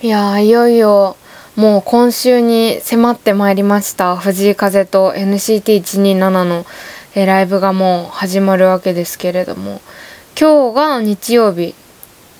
いやいよいよもう今週に迫ってまいりました。藤井風と NCT127 のライブがもう始まるわけですけれども。今日が日曜日。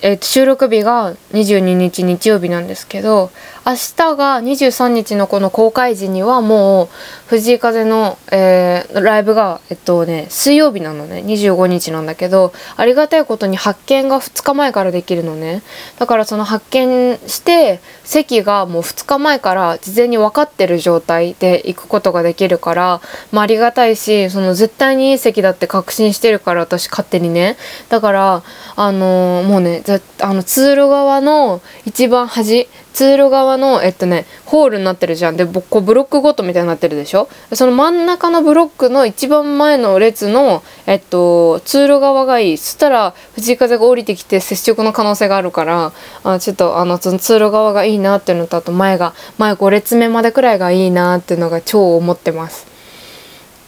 えー、収録日が22日日曜日なんですけど明日が23日のこの公開時にはもう藤井風の、えー、ライブがえっとね水曜日なのね。25日なんだけどありがたいことに発見が2日前からできるのね。だからその発見して席がもう2日前から事前に分かってる状態で行くことができるから、まあ、ありがたいしその絶対にいい席だって確信してるから私勝手にね。だからあのー、もうねあの通路側の一番端通路側のえっとねホールになってるじゃん。でこうブロックごとみたいになってるでしょ？その真ん中のブロックの一番前の列のえっと通路側がいい。そしたら藤井風が降りてきて接触の可能性があるからあちょっとあのその通路側がいいなっていうのとあと前が前5列目までくらいがいいなっていうのが超思ってます。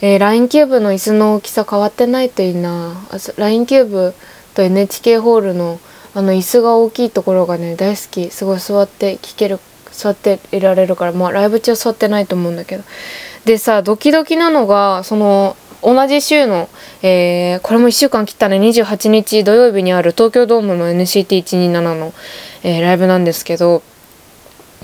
えー、LINE キューブの椅子の大きさ変わってないといいな。LINE キューブと NHK ホールのあの椅子が大きいところがね大好き。すごい座って聴ける座っていられるからまあライブ中は座ってないと思うんだけど。でさドキドキなのがその同じ週の、えー、これも1週間切ったね28日土曜日にある東京ドームの NCT127 の、えー、ライブなんですけど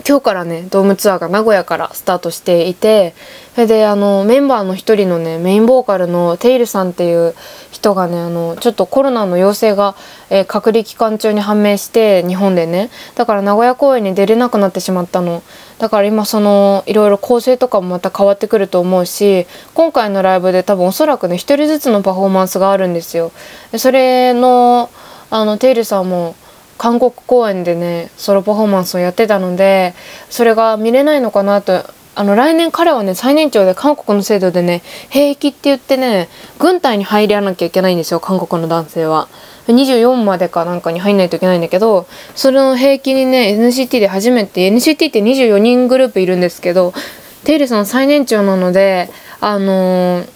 今日からねドームツアーが名古屋からスタートしていてそれであのメンバーの一人のねメインボーカルのテイルさんっていう人がねあのちょっとコロナの陽性が、えー、隔離期間中に判明して日本でねだから名古屋公演に出れなくなってしまったのだから今そのいろいろ構成とかもまた変わってくると思うし今回のライブで多分おそらくね一人ずつのパフォーマンスがあるんですよ。でそれのあのテイルさんも韓国公演でねソロパフォーマンスをやってたのでそれが見れないのかなとあの来年彼はね最年長で韓国の制度でね兵役って言ってね軍隊に入らなきゃいけないんですよ韓国の男性は。24までかなんかに入んないといけないんだけどそれの兵役にね NCT で初めて NCT って24人グループいるんですけどテイルさん最年長なのであのー、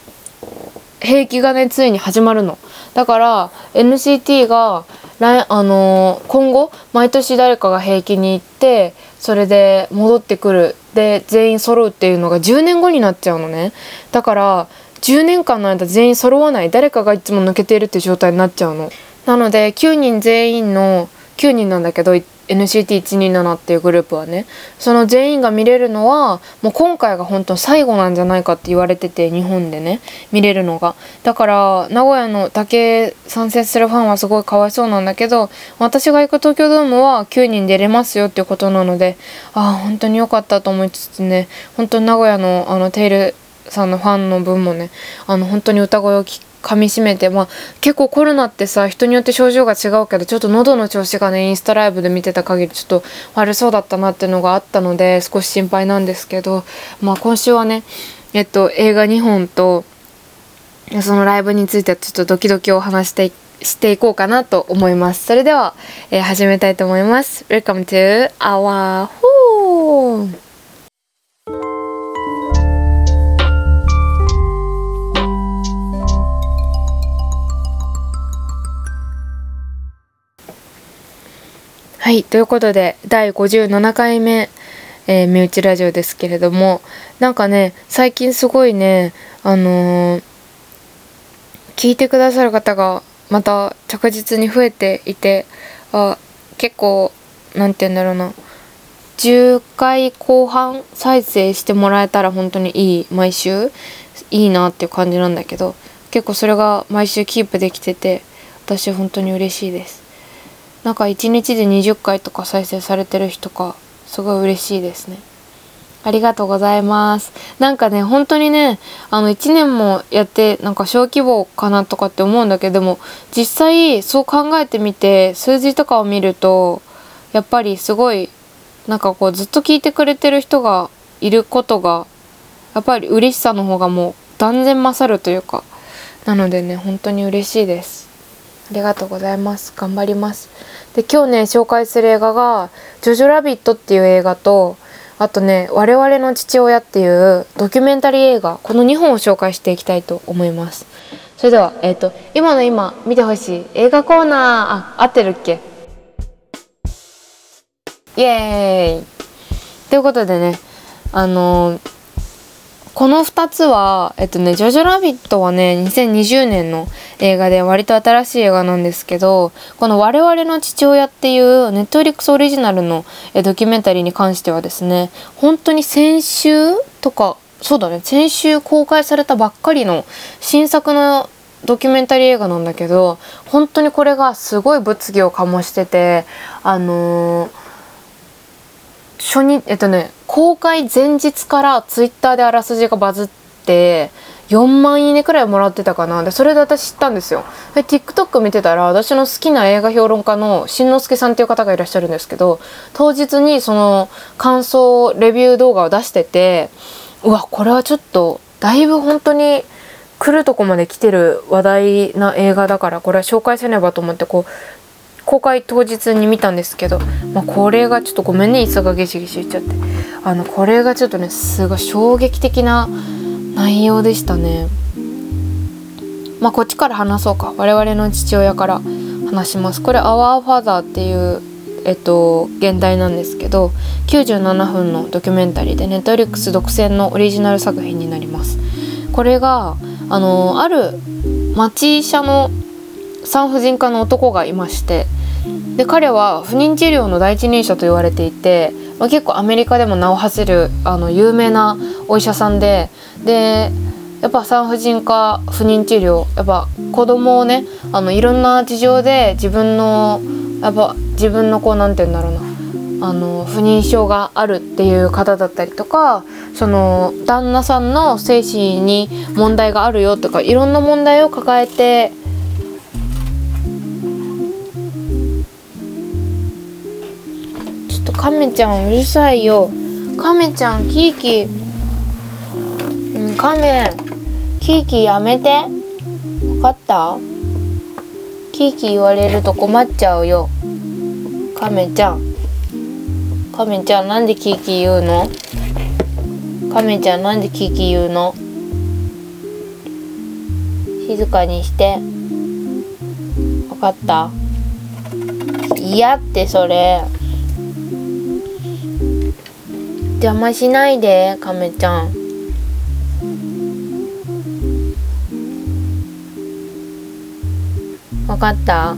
兵役がねついに始まるの。だから NCT が来あのー、今後毎年誰かが平気に行ってそれで戻ってくる。で全員揃うっていうのが10年後になっちゃうのね。だから10年間の間全員揃わない。誰かがいつも抜けているって状態になっちゃうの。なので9人全員の9人なんだけど NCT127 っていうグループはねその全員が見れるのはもう今回が本当最後なんじゃないかって言われてて日本でね見れるのが。だから名古屋のだけ参戦するファンはすごいかわいそうなんだけど私が行く東京ドームは9人出れますよっていうことなのでああ本当に良かったと思いつつね本当に名古屋のあのテイルさんのファンの分もねあの本当に歌声を聞噛みしめてまあ結構コロナってさ人によって症状が違うけどちょっと喉の調子がねインスタライブで見てた限りちょっと悪そうだったなっていうのがあったので少し心配なんですけどまあ今週はねえっと映画2本とそのライブについてちょっとドキドキを話してしていこうかなと思います。それでは、えー、始めたいと思います。Welcome to our home! はいということで第57回目、えー、身内ラジオですけれどもなんかね最近すごいねあのー、聞いてくださる方がまた着実に増えていてあ結構何て言うんだろうな10回後半再生してもらえたら本当にいい毎週いいなっていう感じなんだけど結構それが毎週キープできてて私本当に嬉しいです。なんか1日で20回とか再生されてる人かすごい嬉しいですね。ありがとうございます。なんかね本当にねあの1年もやってなんか小規模かなとかって思うんだけども実際そう考えてみて数字とかを見るとやっぱりすごいなんかこうずっと聞いてくれてる人がいることがやっぱり嬉しさの方がもう断然勝るというかなのでね本当に嬉しいです。ありがとうございます。頑張ります。で今日ね紹介する映画が「ジョジョラビット」っていう映画とあとね「我々の父親」っていうドキュメンタリー映画この2本を紹介していきたいと思います。それではえっ、ー、と今の今見てほしい映画コーナーあ合ってるっけ？イエーイ。ということでねあのーこの2つは、えっとね、ジョジョラビットはね、2020年の映画で割と新しい映画なんですけど、この我々の父親っていうネットフリックスオリジナルのドキュメンタリーに関してはですね、本当に先週とか、そうだね、先週公開されたばっかりの新作のドキュメンタリー映画なんだけど、本当にこれがすごい物議を醸してて、あのー初日えっとね公開前日からツイッターであらすじがバズって4万いいねくらいもらってたかな。でそれで私知ったんですよ。で TikTok 見てたら私の好きな映画評論家のしんのすけさんっていう方がいらっしゃるんですけど当日にその感想レビュー動画を出しててうわこれはちょっとだいぶ本当に来るとこまで来てる話題な映画だからこれは紹介せねばと思ってこう公開当日に見たんですけど、まあ、これがちょっとごめんね磯がゲシゲシ言っちゃって。あのこれがちょっとねすごい衝撃的な内容でしたね。まあこっちから話そうか。我々の父親から話します。これ「Our Father」っていうえっと現代なんですけど97分のドキュメンタリーでネットリックス独占のオリジナル作品になります。これがあのある町医者の産婦人科の男がいましてで彼は不妊治療の第一人者と言われていて、まあ、結構アメリカでも名を馳せるあの有名なお医者さんででやっぱ産婦人科不妊治療やっぱ子供をねあのいろんな事情で自分のやっぱ自分のこうなんて言うんだろうなあの不妊症があるっていう方だったりとかその旦那さんの精神に問題があるよとかいろんな問題を抱えてカメちゃんうるさいよ。カメちゃんキーキ。ーうんカメキーキーやめて。分かった？キーキー言われると困っちゃうよ。カメちゃん。カメちゃんなんでキーキー言うの？カメちゃんなんでキーキー言うの？静かにして。分かった？嫌ってそれ。邪魔しないでカメちゃん。わかった？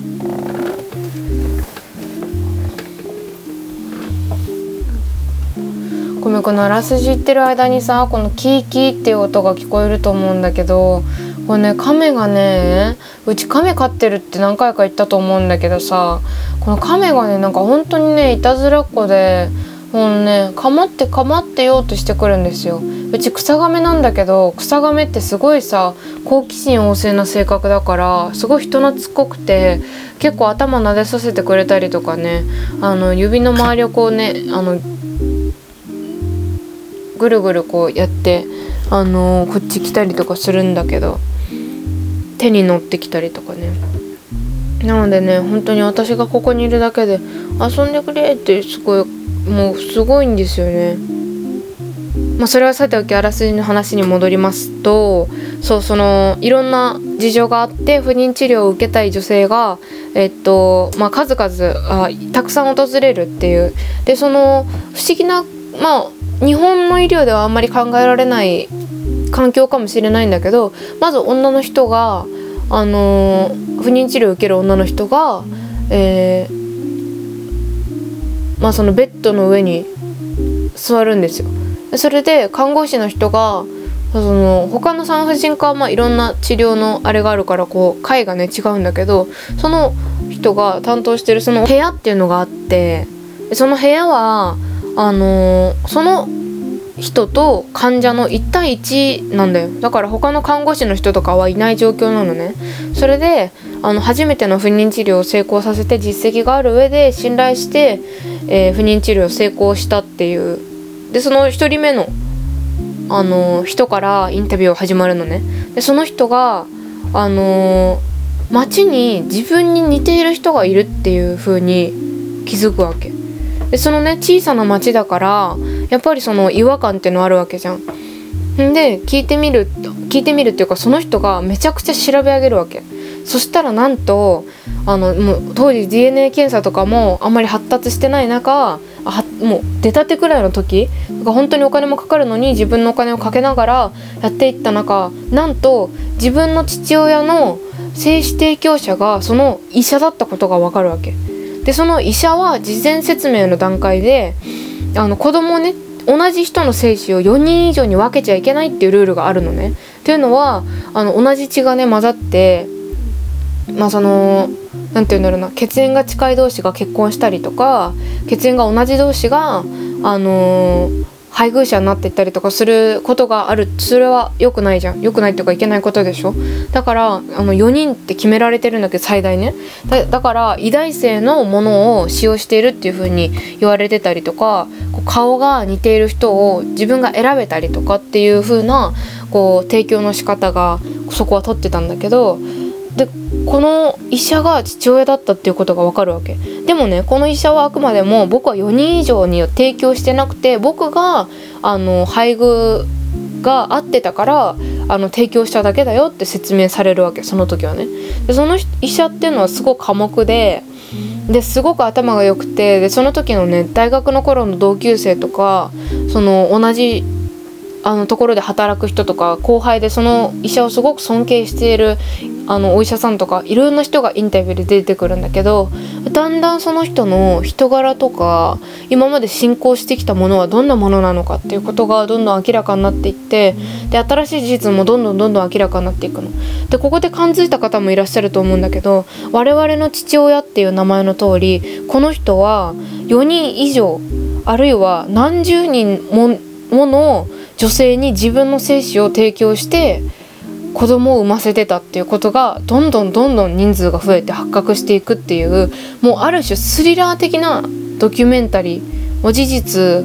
ごめんこのあらすじ言ってる間にさこのキーキーっていう音が聞こえると思うんだけどこれね亀がねうち亀飼ってるって何回か言ったと思うんだけどさこの亀がねなんか本当にねいたずらっ子でもうね構って構ってようとしてくるんですよ。うち草亀なんだけど草亀ってすごいさ好奇心旺盛な性格だからすごい人懐っこくて結構頭撫でさせてくれたりとかねあの指の周りをこうねあのぐるぐるこうやってあのこっち来たりとかするんだけど手に乗ってきたりとかね。なのでね本当に私がここにいるだけで遊んでくれってすごいもうすごいんですよね。まあ、それはさておきあらすじの話に戻りますとそうそのいろんな事情があって不妊治療を受けたい女性が、えっとまあ、数々あたくさん訪れるっていうでその不思議なまあ日本の医療ではあんまり考えられない環境かもしれないんだけどまず女の人が、あの、不妊治療を受ける女の人が、えーまあ、そのベッドの上に座るんですよ。それで看護師の人がその他の産婦人科はまあいろんな治療のあれがあるからこう階がね違うんだけどその人が担当してるその部屋っていうのがあってその部屋はあのー、その人と患者の1対1なんだよだから他の看護師の人とかはいない状況なのねそれであの初めての不妊治療を成功させて実績がある上で信頼して、えー、不妊治療を成功したっていうでその1人目のあの人からインタビューが始まるのねでその人があの街に自分に似ている人がいるっていう風に気づくわけでそのね小さな町だからやっぱりその違和感っていうのあるわけじゃん。で聞いてみる聞いてみるっていうかその人がめちゃくちゃ調べ上げるわけ。そしたらなんとあのもう当時 DNA 検査とかもあんまり発達してない中あもう出たてくらいの時が本当にお金もかかるのに自分のお金をかけながらやっていった中なんと自分の父親の精子提供者がその医者だったことが分かるわけ。でその医者は事前説明の段階であの子供をね同じ人の精子を4人以上に分けちゃいけないっていうルールがあるのね。っていうのはあの同じ血がね混ざってまあその何て言うんだろうな血縁が近い同士が結婚したりとか血縁が同じ同士があのー、配偶者になっていったりとかすることがある。それは良くないじゃん。良くないっていうかいけないことでしょ。だからあの4人って決められてるんだけど最大ね。だから偉大生のものを使用しているっていう風に言われてたりとか顔が似ている人を自分が選べたりとかっていう風なこう提供の仕方がそこは取ってたんだけどでこの医者が父親だったっていうことがわかるわけ。でもねこの医者はあくまでも僕は4人以上に提供してなくて僕があの配偶が合ってたからあの提供しただけだよって説明されるわけその時はね。でその医者っていうのはすごく寡黙でですごく頭が良くてでその時のね大学の頃の同級生とかその同じあのところで働く人とか後輩でその医者をすごく尊敬しているあのお医者さんとかいろんな人がインタビューで出てくるんだけどだんだんその人の人柄とか今まで進行してきたものはどんなものなのかっていうことがどんどん明らかになっていってで新しい事実もどんどんどんどん明らかになっていくの。でここで感づいた方もいらっしゃると思うんだけど我々の父親っていう名前の通りこの人は4人以上あるいは何十人ももの女性に自分の精子を提供して子供を産ませてたっていうことがどんどんどんどん人数が増えて発覚していくっていうもうある種スリラー的なドキュメンタリー事実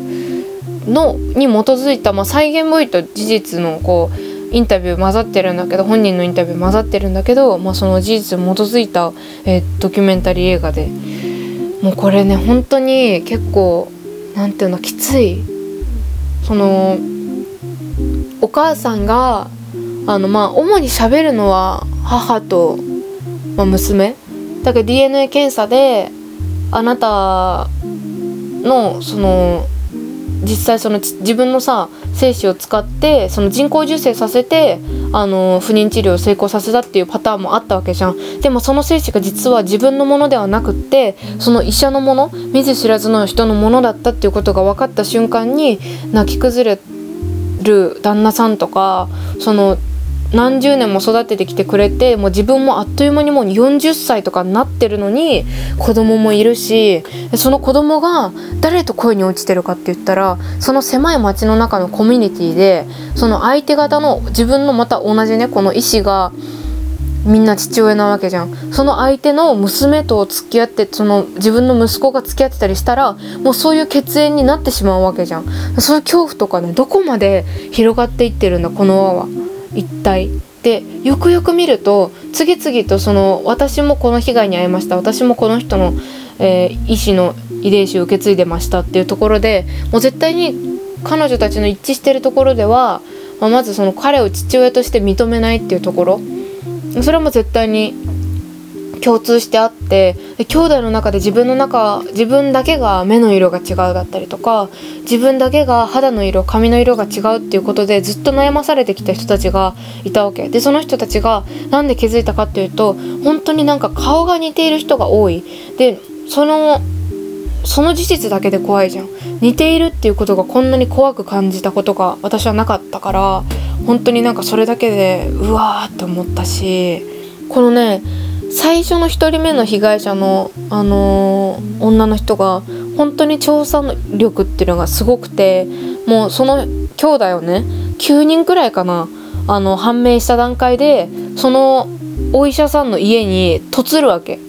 のに基づいた、まあ、再現部位と事実のこうインタビュー混ざってるんだけど本人のインタビュー混ざってるんだけど、まあ、その事実に基づいた、えー、ドキュメンタリー映画でもうこれね本当に結構なんていうのきつい。そのお母さんがあのまあ主に喋るのは母と、まあ、娘。だけど DNA 検査であなたのその実際その自分のさ精子を使ってその人工授精させてあの不妊治療を成功させたっていうパターンもあったわけじゃん。でもその精子が実は自分のものではなくってその医者のもの見ず知らずの人のものだったっていうことが分かった瞬間に泣き崩れてる旦那さんとかその何十年も育ててきてくれてもう自分もあっという間にもう40歳とかになってるのに子供もいるしその子供が誰と恋に落ちてるかって言ったらその狭い町の中のコミュニティでその相手方の自分のまた同じねこの意思がみんな父親なわけじゃん。その相手の娘と付き合ってその自分の息子が付き合ってたりしたらもうそういう血縁になってしまうわけじゃん。そういう恐怖とかねどこまで広がっていってるんだこの輪は。一体。でよくよく見ると次々とその私もこの被害に遭いました。私もこの人の、えー、意思の遺伝子を受け継いでました。っていうところでもう絶対に彼女たちの一致してるところでは、ま、まずその彼を父親として認めないっていうところ。それも絶対に共通してあって兄弟の中で自分の中自分だけが目の色が違うだったりとか自分だけが肌の色髪の色が違うっていうことでずっと悩まされてきた人たちがいたわけ。でその人たちが何で気づいたかっていうと本当になんか顔が似ている人が多い。でそのその事実だけで怖いじゃん。似ているっていうことがこんなに怖く感じたことが私はなかったから本当になんかそれだけでうわーって思ったしこのね最初の1人目の被害者の、あのー、女の人が本当に調査力っていうのがすごくてもうその兄弟をね9人くらいかなあの判明した段階でそのお医者さんの家に嫁るわけ。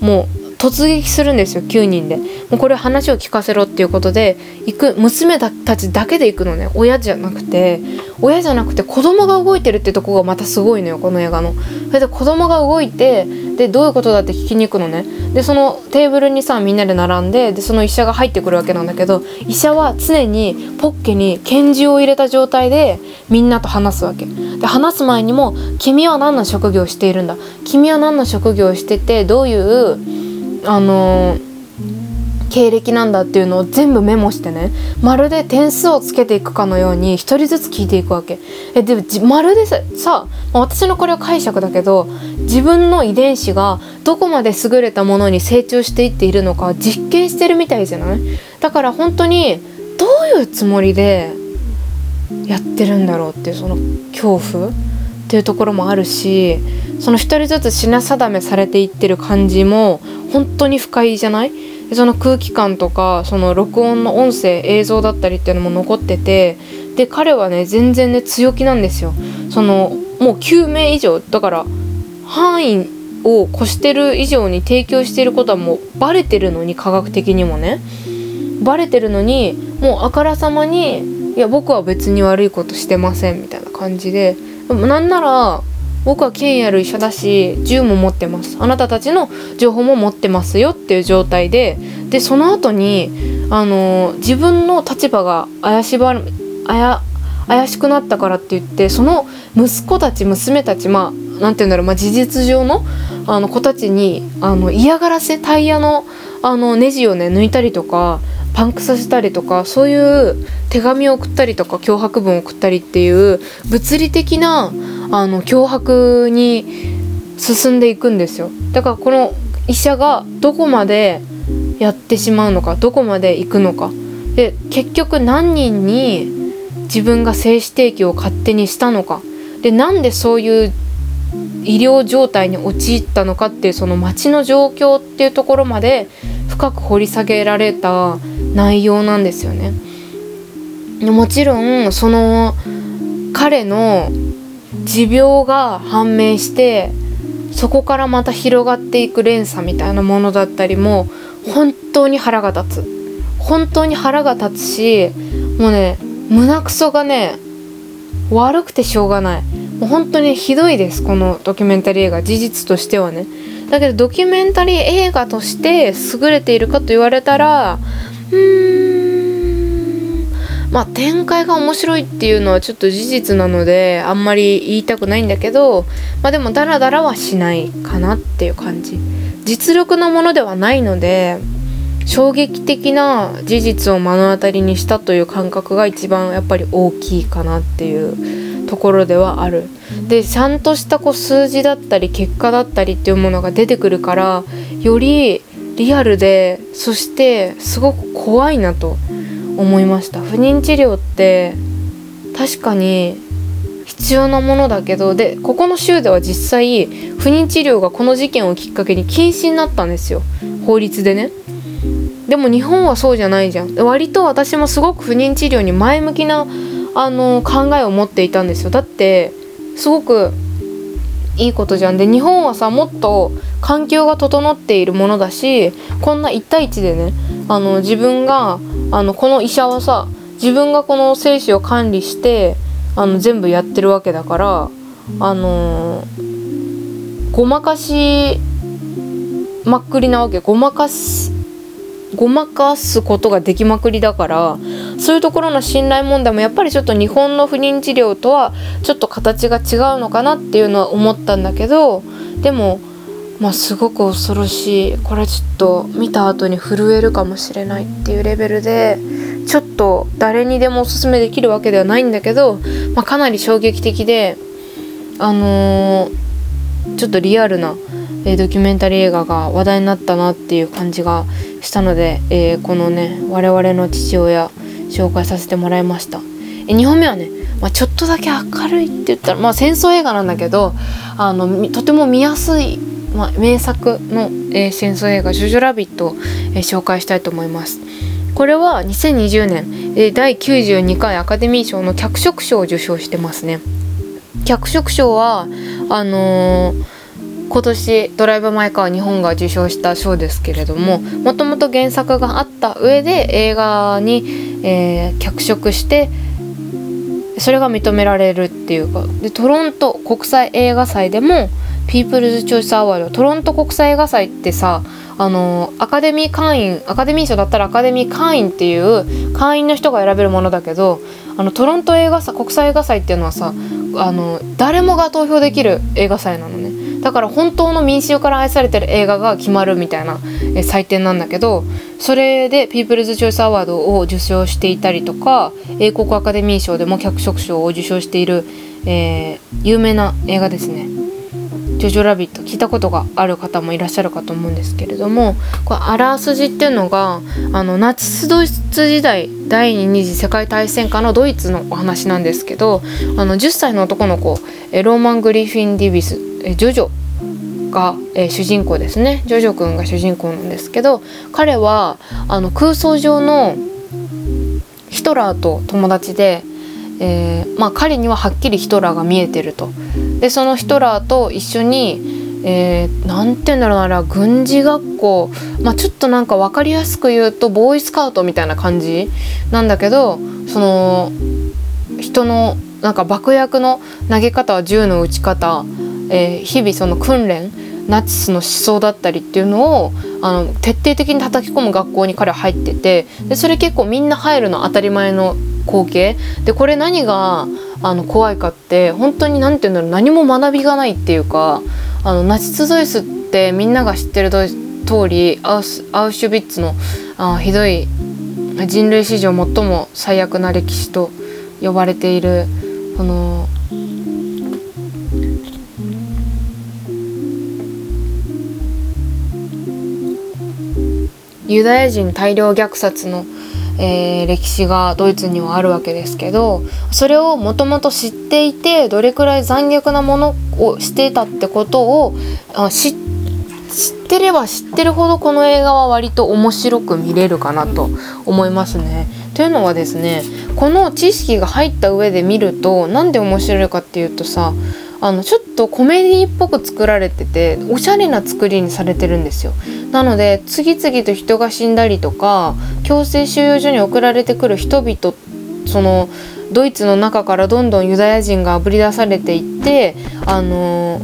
もう突撃するんですよ9人で。もうこれ話を聞かせろっていうことで行く娘たちだけで行くのね。親じゃなくて。親じゃなくて子供が動いてるってとこがまたすごいのよこの映画の。それで子供が動いてでどういうことだって聞きに行くのね。でそのテーブルにさみんなで並んででその医者が入ってくるわけなんだけど医者は常にポッケに拳銃を入れた状態でみんなと話すわけ。で話す前にも「君は何の職業をしているんだ？君は何の職業をしててどういうあの経歴なんだっていうのを全部メモしてね。まるで点数をつけていくかのように一人ずつ聞いていくわけ。えでもまるでさ私のこれは解釈だけど自分の遺伝子がどこまで優れたものに成長していっているのか実験してるみたいじゃない？だから本当にどういうつもりでやってるんだろうっていうその恐怖？っていうところもあるしその一人ずつ品定めされていってる感じも本当に不快じゃない？その空気感とかその録音の音声映像だったりっていうのも残っててで彼はね全然ね強気なんですよ。そのもう9名以上だから範囲を越してる以上に提供していることはもうバレてるのに科学的にもね。バレてるのにもうあからさまにいや僕は別に悪いことしてませんみたいな感じで。なんなら僕は権威ある医者だし銃も持ってます。あなたたちの情報も持ってますよっていう状態ででその後にあの自分の立場が怪しば怪怪しくなったからって言ってその息子たち娘たちまあ何て言うんだろう、まあ、事実上のあの子たちにあの嫌がらせタイヤのあのネジをね抜いたりとかパンクさせたりとかそういう手紙を送ったりとか脅迫文を送ったりっていう物理的なあの脅迫に進んでいくんですよ。だからこの医者がどこまでやってしまうのかどこまで行くのか。で結局何人に自分が精子提供を勝手にしたのか。でなんでそういう医療状態に陥ったのかっていうその町の状況っていうところまで深く掘り下げられた内容なんですよね。もちろんその彼の持病が判明してそこからまた広がっていく連鎖みたいなものだったりも本当に腹が立つ。本当に腹が立つしもうね胸くそがね悪くてしょうがない。もう本当にひどいですこのドキュメンタリー映画。事実としてはね。だけどドキュメンタリー映画として優れているかと言われたらまあ展開が面白いっていうのはちょっと事実なのであんまり言いたくないんだけどまあでもダラダラはしないかなっていう感じ実力のものではないので衝撃的な事実を目の当たりにしたという感覚が一番やっぱり大きいかなっていうところではある。でちゃんとしたこう数字だったり結果だったりっていうものが出てくるからよりリアルでそしてすごく怖いなと思いました。不妊治療って確かに必要なものだけどでここの州では実際不妊治療がこの事件をきっかけに禁止になったんですよ。法律でね。でも日本はそうじゃないじゃん。割と私もすごく不妊治療に前向きなあの考えを持っていたんですよ。だってすごくいいことじゃん。で日本はさもっと環境が整っているものだしこんな1対1でねあの自分があのこの医者はさ自分がこの精子を管理してあの全部やってるわけだからあのー、ごまかしまっくりなわけ。ごまかすごまかすことができまくりだからそういうところの信頼問題もやっぱりちょっと日本の不妊治療とはちょっと形が違うのかなっていうのは思ったんだけどでもまあすごく恐ろしいこれちょっと見た後に震えるかもしれないっていうレベルでちょっと誰にでもおすすめできるわけではないんだけど、まあ、かなり衝撃的であのー、ちょっとリアルな、えー、ドキュメンタリー映画が話題になったなっていう感じがしたので、えー、このね我々の父親紹介させてもらいました。え2本目はね、まあ、ちょっとだけ明るいって言ったら、まあ、戦争映画なんだけどあのとても見やすい、まあ、名作の、えー、戦争映画「ジョジョラビット」を、えー、紹介したいと思います。これは2020年、えー、第92回アカデミー賞の脚色賞を受賞してますね。脚色賞はあのー今年ドライブ・マイ・カー日本が受賞した賞ですけれどももともと原作があった上で映画に、えー、脚色してそれが認められるっていうかでトロント国際映画祭でもピープルズ・チョイス・アワードトロント国際映画祭ってさあのアカデミー会員アカデミー賞だったらアカデミー会員っていう会員の人が選べるものだけどあのトロント映画祭国際映画祭っていうのはさあの誰もが投票できる映画祭なのねだから本当の民衆から愛されてる映画が決まるみたいな、え祭典なんだけどそれでピープルズ・チョイス・アワードを受賞していたりとか英国アカデミー賞でも脚色賞を受賞している、えー、有名な映画ですね。ジョジョラビット聞いたことがある方もいらっしゃるかと思うんですけれどもこれあらすじっていうのがあのナチスドイツ時代第二次世界大戦下のドイツのお話なんですけどあの10歳の男の子ローマン・グリフィン・ディビスジョジョが、えー、主人公ですね。ジョジョ君が主人公なんですけど彼はあの空想上のヒトラーと友達でえー、まあ、彼にははっきりヒトラーが見えてると。でそのヒトラーと一緒にえー、て言うんだろうなあれは軍事学校、まあ、ちょっとなんか分かりやすく言うとボーイスカウトみたいな感じなんだけどその人のなんか爆薬の投げ方銃の撃ち方、えー、日々その訓練ナチスの思想だったりっていうのをあの徹底的に叩き込む学校に彼は入っててでそれ結構みんな入るの当たり前の光景。でこれ何があの怖いかって本当に何て言うんだろう何も学びがないっていうかあのナチス・ドイツってみんなが知ってる通りアウシュビッツのあひどい人類史上最も最悪な歴史と呼ばれているこのユダヤ人大量虐殺のえー、歴史がドイツにはあるわけですけどそれをもともと知っていてどれくらい残虐なものをしていたってことをあ知ってれば知ってるほどこの映画は割と面白く見れるかなと思いますね。というのはですねこの知識が入った上で見ると何で面白いかっていうとさあのちょっとコメディっぽく作られてておしゃれな作りにされてるんですよなので次々と人が死んだりとか強制収容所に送られてくる人々そのドイツの中からどんどんユダヤ人があぶり出されていってあの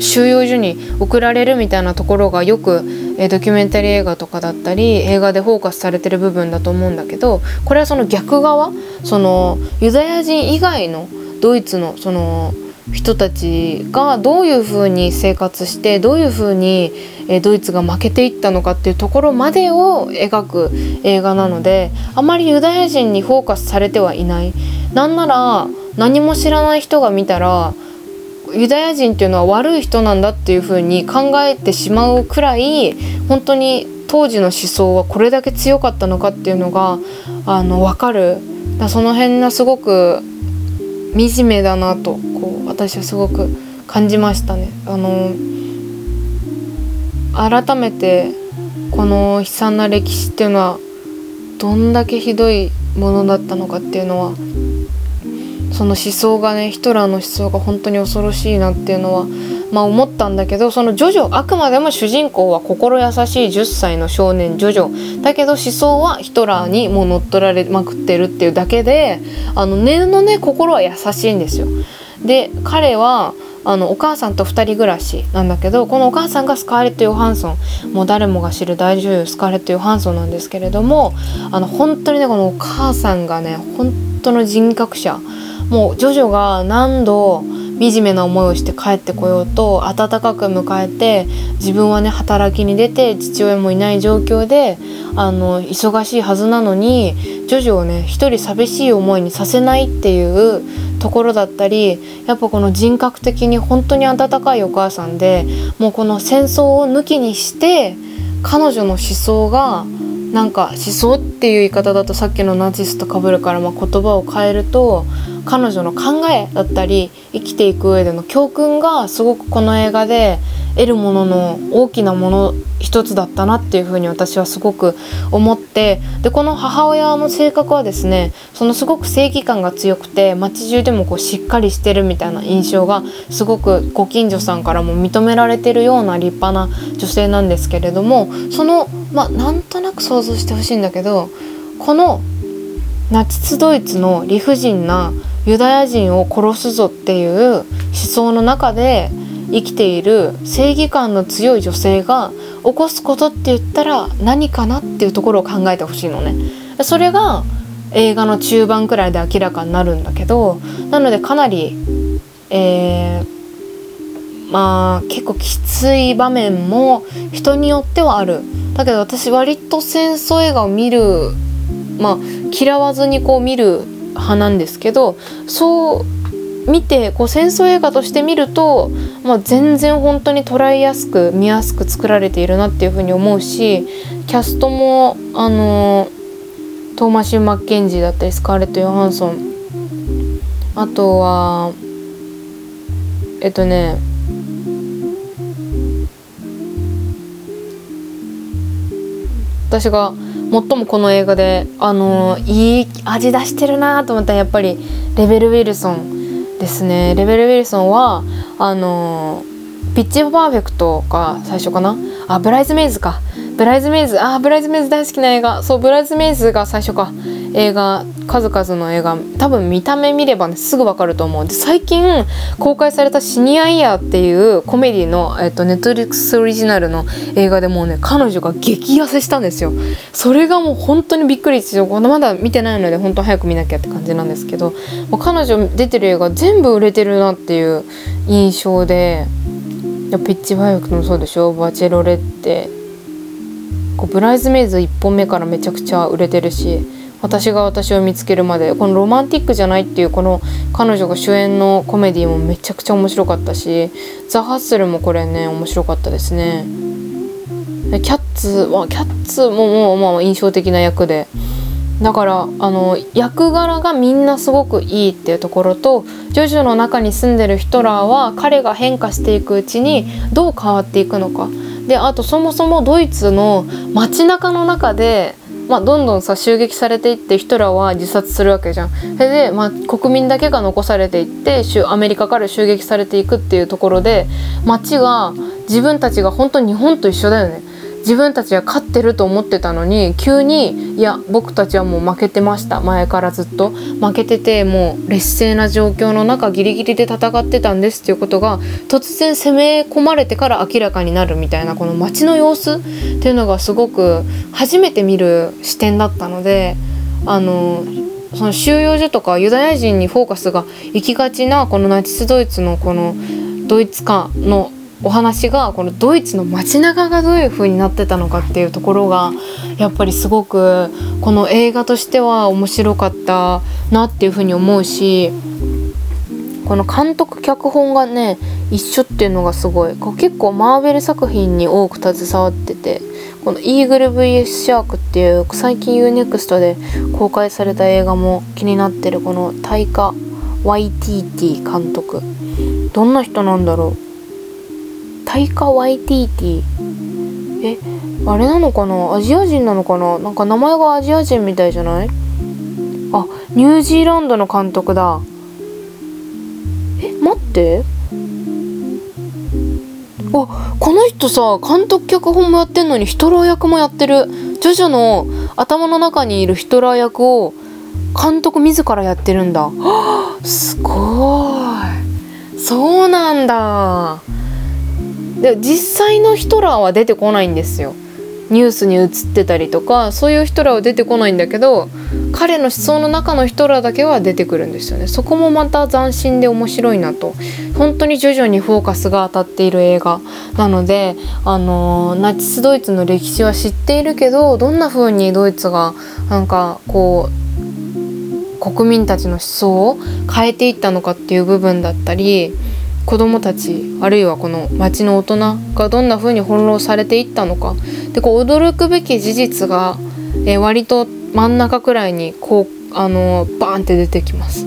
収容所に送られるみたいなところがよくえドキュメンタリー映画とかだったり映画でフォーカスされてる部分だと思うんだけどこれはその逆側そのユダヤ人以外のドイツのその人たちがどういうふうに生活してどういうふうにえドイツが負けていったのかっていうところまでを描く映画なのであまりユダヤ人にフォーカスされてはいないなんなら何も知らない人が見たらユダヤ人っていうのは悪い人なんだっていうふうに考えてしまうくらい本当に当時の思想はこれだけ強かったのかっていうのがあの分かるだその辺がすごく惨めだなとこう私はすごく感じましたね。あの改めてこの悲惨な歴史っていうのはどんだけひどいものだったのかっていうのはその思想がねヒトラーの思想が本当に恐ろしいなっていうのはまあ思ったんだけどそのジョジョあくまでも主人公は心優しい10歳の少年ジョジョだけど思想はヒトラーにもう乗っ取られまくってるっていうだけであの根のね心は優しいんですよ。で彼はあのお母さんと2人暮らしなんだけどこのお母さんがスカーレット・ヨハンソン。もう誰もが知る大女優スカーレット・ヨハンソンなんですけれどもあの本当にねこのお母さんがね本当の人格者。もうジョジョが何度惨めな思いをして帰ってこようと温かく迎えて自分はね働きに出て父親もいない状況であの忙しいはずなのにジョジョをね一人寂しい思いにさせないっていうところだったりやっぱこの人格的に本当に温かいお母さんでもうこの戦争を抜きにして彼女の思想がなんか思想っていう言い方だとさっきのナチスとかぶるから、ま、言葉を変えると彼女の考えだったり生きていく上での教訓がすごくこの映画で得るものの大きなもの一つだったなっていうふうに私はすごく思ってでこの母親の性格はですねそのすごく正義感が強くて街中でもこうしっかりしてるみたいな印象がすごくご近所さんからも認められてるような立派な女性なんですけれどもそのまあなんとなく想像してほしいんだけどこのナチスドイツの理不尽なユダヤ人を殺すぞっていう思想の中で生きている正義感の強い女性が起こすことって言ったら何かなっていうところを考えてほしいのね。それが映画の中盤くらいで明らかになるんだけどなのでかなり、えー、まあ結構きつい場面も人によってはあるだけど私割と戦争映画を見るまあ嫌わずにこう見る派なんですけどそう見てこう戦争映画として見ると、まあ、全然本当に捉えやすく見やすく作られているなっていうふうに思うしキャストもあのトーマシン・マッケンジーだったりスカーレット・ヨハンソンあとはえっとね私が最もこの映画であのいい味出してるなと思ったらやっぱりレベル・ウィルソンですね。レベル・ウィルソンはあのピッチ・パーフェクトが最初かな？あブライズ・メイズか。ブライズ・メイズあブライズ・メイズ大好きな映画。そうブライズ・メイズが最初か。映画数々の映画多分見た目見ればねすぐわかると思うで最近公開された「シニアイヤー」っていうコメディのえっとネットリックスオリジナルの映画でもうね彼女が激痩せしたんですよ。それがもう本当にびっくり。してまだ見てないので本当早く見なきゃって感じなんですけど彼女出てる映画全部売れてるなっていう印象でピッチファイクもそうでしょ。バチェロレッテ。こうブライズメイズ1本目からめちゃくちゃ売れてるし私が私を見つけるまでこのロマンティックじゃないっていうこの彼女が主演のコメディもめちゃくちゃ面白かったしザ・ハッスルもこれね面白かったですね。キャッツはキャッツももうまあ印象的な役で。だからあの役柄がみんなすごくいいっていうところとジョジョの中に住んでる人らは彼が変化していくうちにどう変わっていくのか。であとそもそもドイツの街中の中でまあ、どんどんさ襲撃されていってヒトラーは自殺するわけじゃん。それで、まあ、国民だけが残されていってアメリカから襲撃されていくっていうところで街が自分たちが本当に日本と一緒だよね。自分たちは勝ってると思ってたのに急にいや僕たちはもう負けてました。前からずっと。負けててもう劣勢な状況の中ギリギリで戦ってたんですっていうことが突然攻め込まれてから明らかになるみたいなこの街の様子っていうのがすごく初めて見る視点だったのであのその収容所とかユダヤ人にフォーカスが行きがちなこのナチスドイツのこのドイツ化のお話がこのドイツの街中がどういう風になってたのかっていうところがやっぱりすごくこの映画としては面白かったなっていう風に思うしこの監督脚本がね一緒っていうのがすごい結構マーベル作品に多く携わっててこの「イーグル VS シャーク」っていう最近 UNEXT で公開された映画も気になってるこのタイカ・ワイティティ監督。どんな人なんだろう？タイカ・ワイティティえあれなのかな？アジア人なのかな？なんか名前がアジア人みたいじゃない？あニュージーランドの監督だ。え待って。あこの人さ監督脚本もやってんのにヒトラー役もやってる。ジョジョの頭の中にいるヒトラー役を監督自らやってるんだ。すごい。そうなんだで実際のヒトラーは出てこないんですよ。ニュースに映ってたりとかそういうヒトラーは出てこないんだけど彼の思想の中のヒトラーだけは出てくるんですよね。そこもまた斬新で面白いなと。本当に徐々にフォーカスが当たっている映画なのであのナチスドイツの歴史は知っているけどどんな風にドイツがなんかこう国民たちの思想を変えていったのかっていう部分だったり子どもたちあるいはこの町の大人がどんな風に翻弄されていったのかでこう驚くべき事実が、えー、割と真ん中くらいにこうあのー、バーンって出てきます。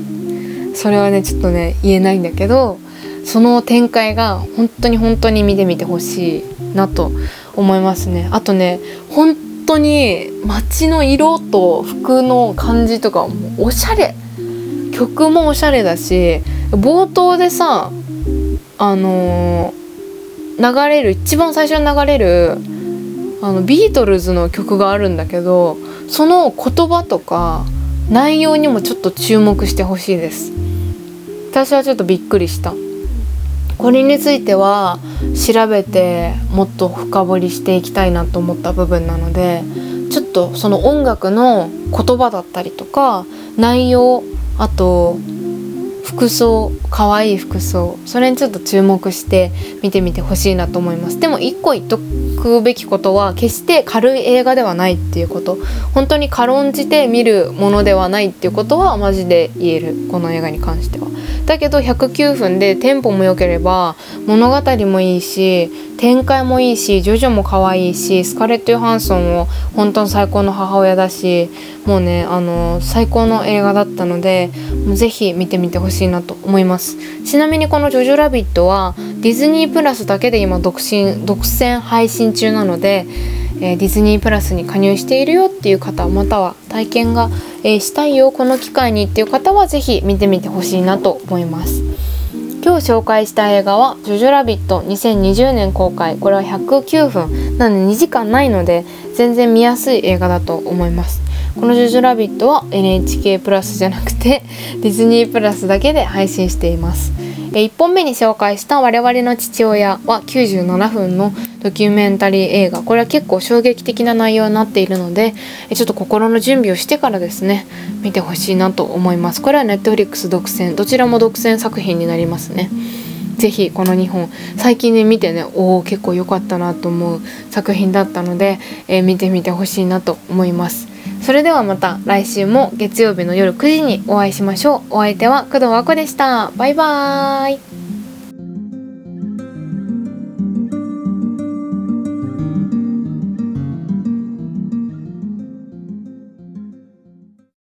それはねちょっとね言えないんだけどその展開が本当に本当に見てみてほしいなと思いますね。あとね本当に街の色と服の感じとかもおしゃれ曲もおしゃれだし冒頭でさあのー、流れる一番最初に流れるあのビートルズの曲があるんだけどその言葉とか内容にもちょっと注目してほしいです。私はちょっとびっくりした。これについては調べてもっと深掘りしていきたいなと思った部分なのでちょっとその音楽の言葉だったりとか内容あと服装可愛い服装それにちょっと注目して見てみてほしいなと思います。でも一個言っとくべきことは決して軽い映画ではないっていうこと。本当に軽んじて見るものではないっていうことはマジで言えるこの映画に関しては。だけど109分でテンポも良ければ物語もいいし展開もいいしジョジョも可愛いしスカレット・ヨハンソンも本当の最高の母親だしもうねあの最高の映画だったので是非見てみてほしいなと思いますちなみにこの「ジョジョラビット!」はディズニープラスだけで今独身独占配信中なので、えー、ディズニープラスに加入しているよっていう方または体験が、えー、したいよこの機会にっていう方は是非見てみてほしいなと思います今日紹介した映画は「ジョジョラビット!」2020年公開これは109分なので2時間ないので全然見やすい映画だと思いますこの「ジョジョラビット!」は NHK プラスじゃなくて ディズニープラスだけで配信しています1本目に紹介した「我々の父親」は97分のドキュメンタリー映画。これは結構衝撃的な内容になっているのでちょっと心の準備をしてからですね見てほしいなと思います。これは Netflix 独占どちらも独占作品になりますね。ぜひこの2本最近ね見てねおお結構良かったなと思う作品だったので、えー、見てみてほしいなと思います。それではまた来週も月曜日の夜9時にお会いしましょう。お相手は工藤和子でした。バイバーイ。